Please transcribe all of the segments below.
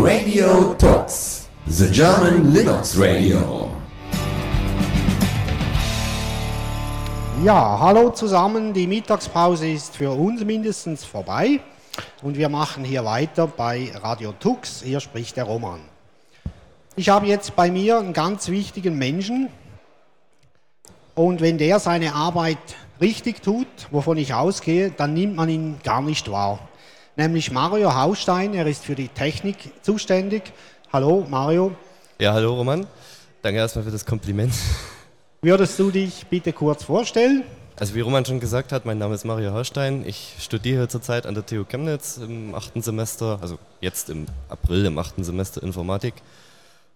Radio Talks, the German Linux Radio. Ja, hallo zusammen. Die Mittagspause ist für uns mindestens vorbei und wir machen hier weiter bei Radio Tux. Hier spricht der Roman. Ich habe jetzt bei mir einen ganz wichtigen Menschen und wenn der seine Arbeit richtig tut, wovon ich ausgehe, dann nimmt man ihn gar nicht wahr. Nämlich Mario Haustein, er ist für die Technik zuständig. Hallo Mario. Ja, hallo Roman. Danke erstmal für das Kompliment. Würdest du dich bitte kurz vorstellen? Also wie Roman schon gesagt hat, mein Name ist Mario Haustein. Ich studiere zurzeit an der TU Chemnitz im achten Semester, also jetzt im April im achten Semester Informatik.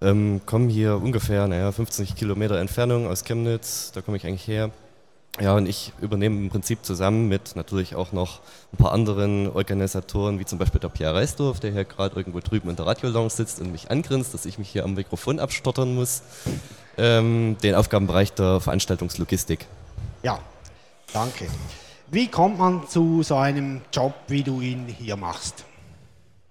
Ähm, komme hier ungefähr, naja, 50 Kilometer Entfernung aus Chemnitz, da komme ich eigentlich her. Ja, und ich übernehme im Prinzip zusammen mit natürlich auch noch ein paar anderen Organisatoren, wie zum Beispiel der Pierre Reisdorf, der hier gerade irgendwo drüben in der Radiolounge sitzt und mich angrinst, dass ich mich hier am Mikrofon abstottern muss, ähm, den Aufgabenbereich der Veranstaltungslogistik. Ja, danke. Wie kommt man zu so einem Job, wie du ihn hier machst?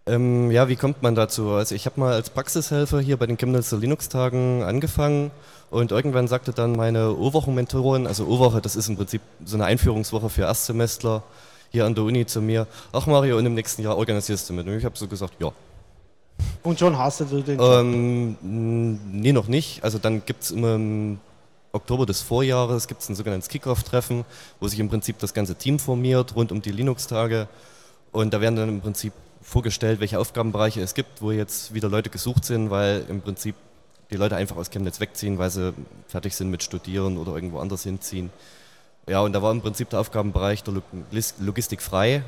Ähm, ja, wie kommt man dazu? Also ich habe mal als Praxishelfer hier bei den Chemnitzer Linux-Tagen angefangen und irgendwann sagte dann meine O-Wochen-Mentorin, also O-Woche, das ist im Prinzip so eine Einführungswoche für Erstsemestler hier an der Uni zu mir, ach Mario, und im nächsten Jahr organisierst du mit. Und ich habe so gesagt, ja. Und schon hast du den? Ähm, nee, noch nicht. Also dann gibt es immer im Oktober des Vorjahres gibt's ein sogenanntes Kickoff-Treffen, wo sich im Prinzip das ganze Team formiert rund um die Linux-Tage. Und da werden dann im Prinzip vorgestellt, welche Aufgabenbereiche es gibt, wo jetzt wieder Leute gesucht sind, weil im Prinzip die Leute einfach aus Chemnitz wegziehen, weil sie fertig sind mit Studieren oder irgendwo anders hinziehen. Ja, und da war im Prinzip der Aufgabenbereich der Logistik frei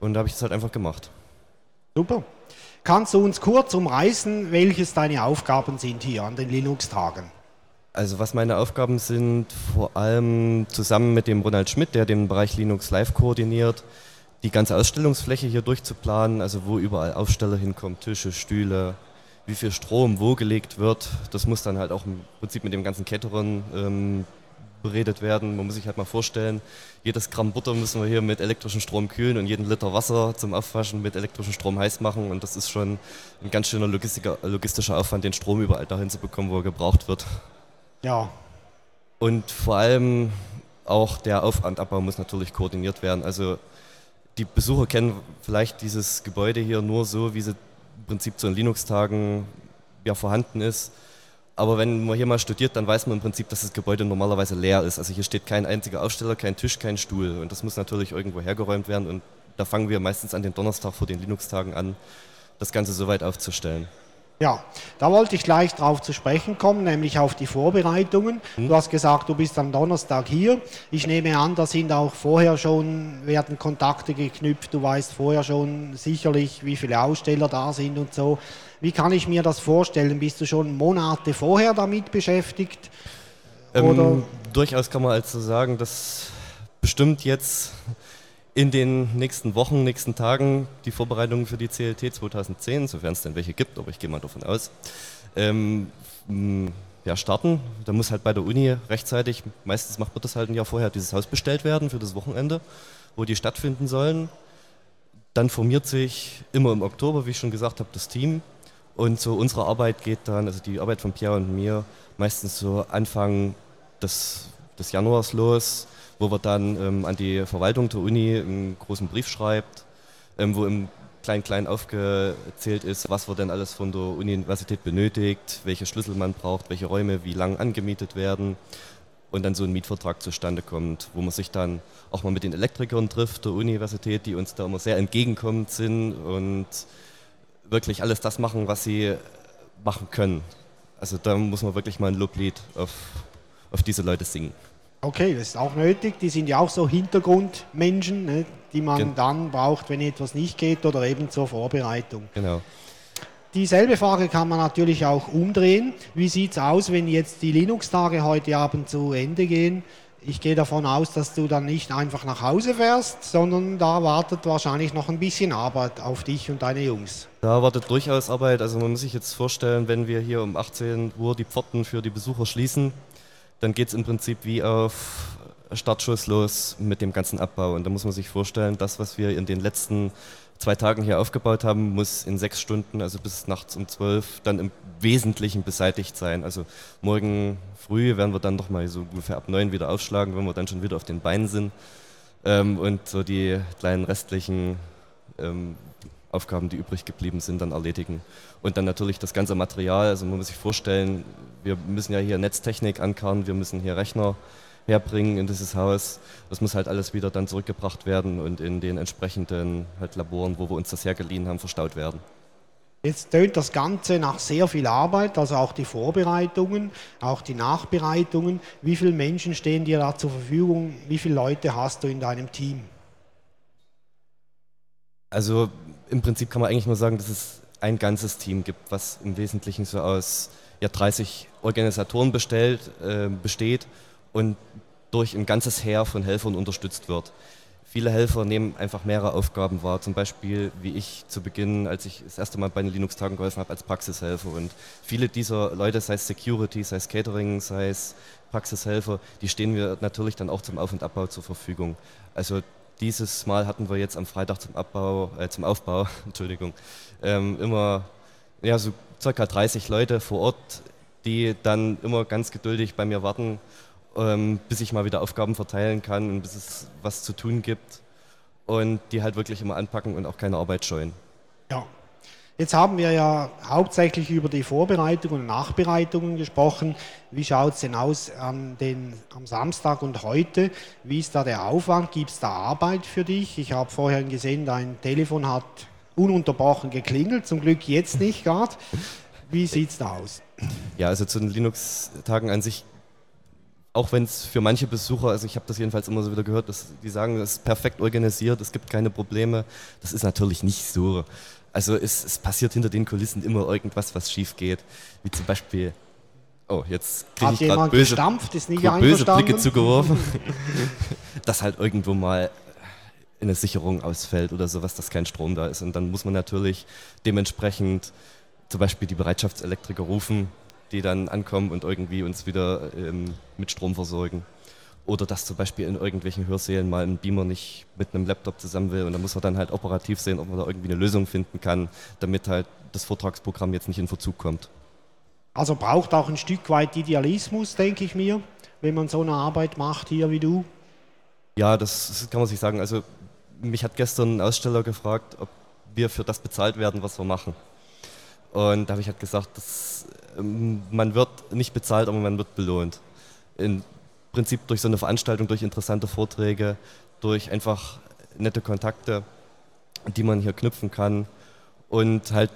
und da habe ich das halt einfach gemacht. Super. Kannst du uns kurz umreißen, welches deine Aufgaben sind hier an den Linux-Tagen? Also was meine Aufgaben sind, vor allem zusammen mit dem Ronald Schmidt, der den Bereich Linux Live koordiniert, die ganze Ausstellungsfläche hier durchzuplanen, also wo überall Aufsteller hinkommen, Tische, Stühle, wie viel Strom wo gelegt wird. Das muss dann halt auch im Prinzip mit dem ganzen Caterern ähm, beredet werden. Man muss sich halt mal vorstellen, jedes Gramm Butter müssen wir hier mit elektrischem Strom kühlen und jeden Liter Wasser zum Aufwaschen mit elektrischem Strom heiß machen. Und das ist schon ein ganz schöner logistischer Aufwand, den Strom überall dahin zu bekommen, wo er gebraucht wird. Ja. Und vor allem auch der Aufwandabbau muss natürlich koordiniert werden. Also die Besucher kennen vielleicht dieses Gebäude hier nur so, wie sie im Prinzip zu den Linux-Tagen ja, vorhanden ist. Aber wenn man hier mal studiert, dann weiß man im Prinzip, dass das Gebäude normalerweise leer ist. Also hier steht kein einziger Aufsteller, kein Tisch, kein Stuhl. Und das muss natürlich irgendwo hergeräumt werden. Und da fangen wir meistens an den Donnerstag vor den Linux-Tagen an, das Ganze soweit aufzustellen. Ja, da wollte ich gleich drauf zu sprechen kommen, nämlich auf die Vorbereitungen. Hm. Du hast gesagt, du bist am Donnerstag hier. Ich nehme an, da sind auch vorher schon, werden Kontakte geknüpft. Du weißt vorher schon sicherlich, wie viele Aussteller da sind und so. Wie kann ich mir das vorstellen? Bist du schon Monate vorher damit beschäftigt? Ähm, durchaus kann man also sagen, dass bestimmt jetzt in den nächsten Wochen, nächsten Tagen die Vorbereitungen für die CLT 2010, sofern es denn welche gibt, aber ich gehe mal davon aus, ähm, ja, starten. Da muss halt bei der Uni rechtzeitig, meistens macht man das halt ein Jahr vorher, dieses Haus bestellt werden für das Wochenende, wo die stattfinden sollen. Dann formiert sich immer im Oktober, wie ich schon gesagt habe, das Team. Und so unsere Arbeit geht dann, also die Arbeit von Pierre und mir, meistens so Anfang des, des Januars los wo wir dann ähm, an die Verwaltung der Uni einen großen Brief schreibt, ähm, wo im klein-klein aufgezählt ist, was wir denn alles von der Universität benötigt, welche Schlüssel man braucht, welche Räume wie lang angemietet werden und dann so ein Mietvertrag zustande kommt, wo man sich dann auch mal mit den Elektrikern trifft der Universität, die uns da immer sehr entgegenkommend sind und wirklich alles das machen, was sie machen können. Also da muss man wirklich mal ein Loblied auf, auf diese Leute singen. Okay, das ist auch nötig. Die sind ja auch so Hintergrundmenschen, ne, die man Gen dann braucht, wenn etwas nicht geht oder eben zur Vorbereitung. Genau. Dieselbe Frage kann man natürlich auch umdrehen. Wie sieht es aus, wenn jetzt die Linux-Tage heute Abend zu Ende gehen? Ich gehe davon aus, dass du dann nicht einfach nach Hause fährst, sondern da wartet wahrscheinlich noch ein bisschen Arbeit auf dich und deine Jungs. Da wartet durchaus Arbeit. Also man muss sich jetzt vorstellen, wenn wir hier um 18 Uhr die Pforten für die Besucher schließen, dann geht es im Prinzip wie auf Startschuss los mit dem ganzen Abbau. Und da muss man sich vorstellen, das, was wir in den letzten zwei Tagen hier aufgebaut haben, muss in sechs Stunden, also bis nachts um zwölf, dann im Wesentlichen beseitigt sein. Also morgen früh werden wir dann noch mal so ungefähr ab neun wieder aufschlagen, wenn wir dann schon wieder auf den Beinen sind ähm, und so die kleinen restlichen ähm, Aufgaben, die übrig geblieben sind, dann erledigen. Und dann natürlich das ganze Material, also man muss sich vorstellen, wir müssen ja hier Netztechnik ankarren, wir müssen hier Rechner herbringen in dieses Haus. Das muss halt alles wieder dann zurückgebracht werden und in den entsprechenden halt Laboren, wo wir uns das hergeliehen haben, verstaut werden. Jetzt tönt das Ganze nach sehr viel Arbeit, also auch die Vorbereitungen, auch die Nachbereitungen. Wie viele Menschen stehen dir da zur Verfügung? Wie viele Leute hast du in deinem Team? Also im Prinzip kann man eigentlich nur sagen, dass es ein ganzes Team gibt, was im Wesentlichen so aus ja, 30 Organisatoren bestellt, äh, besteht und durch ein ganzes Heer von Helfern unterstützt wird. Viele Helfer nehmen einfach mehrere Aufgaben wahr, zum Beispiel wie ich zu Beginn, als ich das erste Mal bei den Linux-Tagen geholfen habe, als Praxishelfer. Und viele dieser Leute, sei es Security, sei es Catering, sei es Praxishelfer, die stehen mir natürlich dann auch zum Auf- und Abbau zur Verfügung. Also dieses Mal hatten wir jetzt am Freitag zum Abbau, äh, zum Aufbau, Entschuldigung, ähm, immer ja, so circa 30 Leute vor Ort, die dann immer ganz geduldig bei mir warten, ähm, bis ich mal wieder Aufgaben verteilen kann und bis es was zu tun gibt und die halt wirklich immer anpacken und auch keine Arbeit scheuen. Ja. Jetzt haben wir ja hauptsächlich über die Vorbereitungen und Nachbereitungen gesprochen. Wie schaut es denn aus an den, am Samstag und heute? Wie ist da der Aufwand? Gibt es da Arbeit für dich? Ich habe vorher gesehen, dein Telefon hat ununterbrochen geklingelt, zum Glück jetzt nicht gerade. Wie sieht es da aus? Ja, also zu den Linux-Tagen an sich auch wenn es für manche Besucher, also ich habe das jedenfalls immer so wieder gehört, dass die sagen, es ist perfekt organisiert, es gibt keine Probleme. Das ist natürlich nicht so. Also es, es passiert hinter den Kulissen immer irgendwas, was schief geht. Wie zum Beispiel, oh, jetzt kriege ich gerade böse, gestampft, ist nicht böse Blicke zugeworfen, dass halt irgendwo mal eine Sicherung ausfällt oder sowas, dass kein Strom da ist. Und dann muss man natürlich dementsprechend zum Beispiel die Bereitschaftselektriker rufen, die dann ankommen und irgendwie uns wieder ähm, mit Strom versorgen. Oder dass zum Beispiel in irgendwelchen Hörsälen mal ein Beamer nicht mit einem Laptop zusammen will und da muss man dann halt operativ sehen, ob man da irgendwie eine Lösung finden kann, damit halt das Vortragsprogramm jetzt nicht in Verzug kommt. Also braucht auch ein Stück weit Idealismus, denke ich mir, wenn man so eine Arbeit macht hier wie du. Ja, das kann man sich sagen. Also mich hat gestern ein Aussteller gefragt, ob wir für das bezahlt werden, was wir machen. Und da habe ich halt gesagt, das, ähm, man wird nicht bezahlt, aber man wird belohnt. Im Prinzip durch so eine Veranstaltung, durch interessante Vorträge, durch einfach nette Kontakte, die man hier knüpfen kann und halt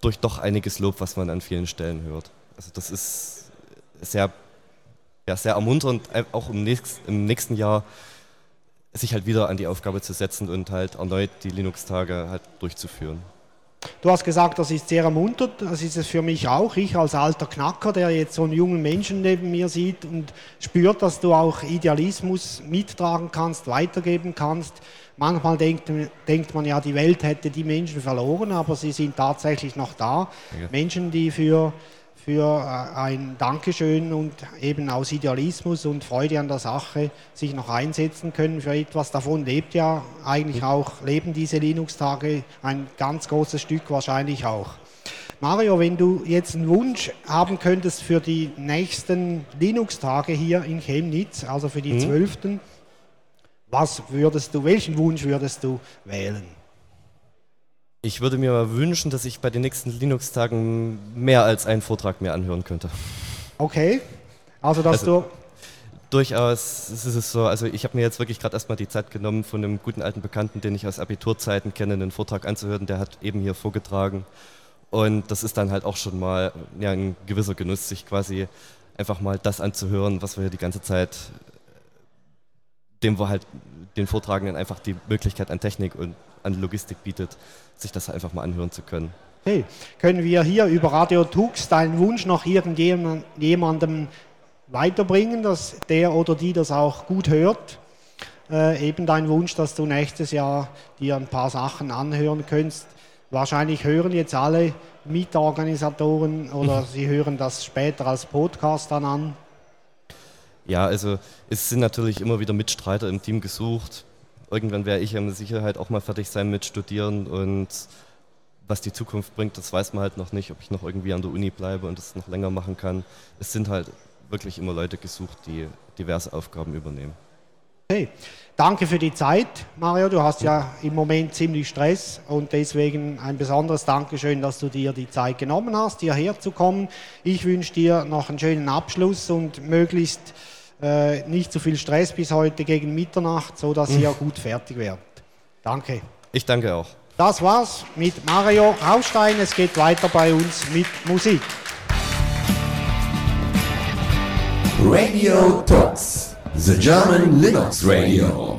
durch doch einiges Lob, was man an vielen Stellen hört. Also das ist sehr, ja, sehr ermunternd, auch im nächsten, im nächsten Jahr sich halt wieder an die Aufgabe zu setzen und halt erneut die Linux-Tage halt durchzuführen. Du hast gesagt, das ist sehr ermunternd, das ist es für mich auch. Ich als alter Knacker, der jetzt so einen jungen Menschen neben mir sieht und spürt, dass du auch Idealismus mittragen kannst, weitergeben kannst. Manchmal denkt, denkt man ja, die Welt hätte die Menschen verloren, aber sie sind tatsächlich noch da. Ja. Menschen, die für für äh, ein Dankeschön und eben aus Idealismus und Freude an der Sache sich noch einsetzen können für etwas. Davon lebt ja eigentlich auch, leben diese Linux-Tage ein ganz großes Stück wahrscheinlich auch. Mario, wenn du jetzt einen Wunsch haben könntest für die nächsten Linux-Tage hier in Chemnitz, also für die mhm. 12., was würdest du, welchen Wunsch würdest du wählen? Ich würde mir mal wünschen, dass ich bei den nächsten Linux-Tagen mehr als einen Vortrag mir anhören könnte. Okay, also dass also, du... Durchaus ist es so, also ich habe mir jetzt wirklich gerade erstmal die Zeit genommen, von einem guten alten Bekannten, den ich aus Abiturzeiten kenne, einen Vortrag anzuhören, der hat eben hier vorgetragen. Und das ist dann halt auch schon mal ja, ein gewisser Genuss, sich quasi einfach mal das anzuhören, was wir hier die ganze Zeit, dem wir halt den Vortragenden einfach die Möglichkeit an Technik und an Logistik bietet, sich das einfach mal anhören zu können. Hey, können wir hier über Radio Tux deinen Wunsch noch irgendjemandem weiterbringen, dass der oder die das auch gut hört? Äh, eben dein Wunsch, dass du nächstes Jahr dir ein paar Sachen anhören könntest. Wahrscheinlich hören jetzt alle Mitorganisatoren oder sie hören das später als Podcast dann an. Ja, also es sind natürlich immer wieder Mitstreiter im Team gesucht irgendwann werde ich ja mit Sicherheit auch mal fertig sein mit Studieren und was die Zukunft bringt, das weiß man halt noch nicht, ob ich noch irgendwie an der Uni bleibe und das noch länger machen kann. Es sind halt wirklich immer Leute gesucht, die diverse Aufgaben übernehmen. Okay. Danke für die Zeit, Mario. Du hast ja im Moment ziemlich Stress und deswegen ein besonderes Dankeschön, dass du dir die Zeit genommen hast, hierher zu kommen. Ich wünsche dir noch einen schönen Abschluss und möglichst äh, nicht zu viel Stress bis heute gegen Mitternacht, sodass ihr gut fertig werdet. Danke. Ich danke auch. Das war's mit Mario Haustein. Es geht weiter bei uns mit Musik. Radio Talks, the German Linux Radio.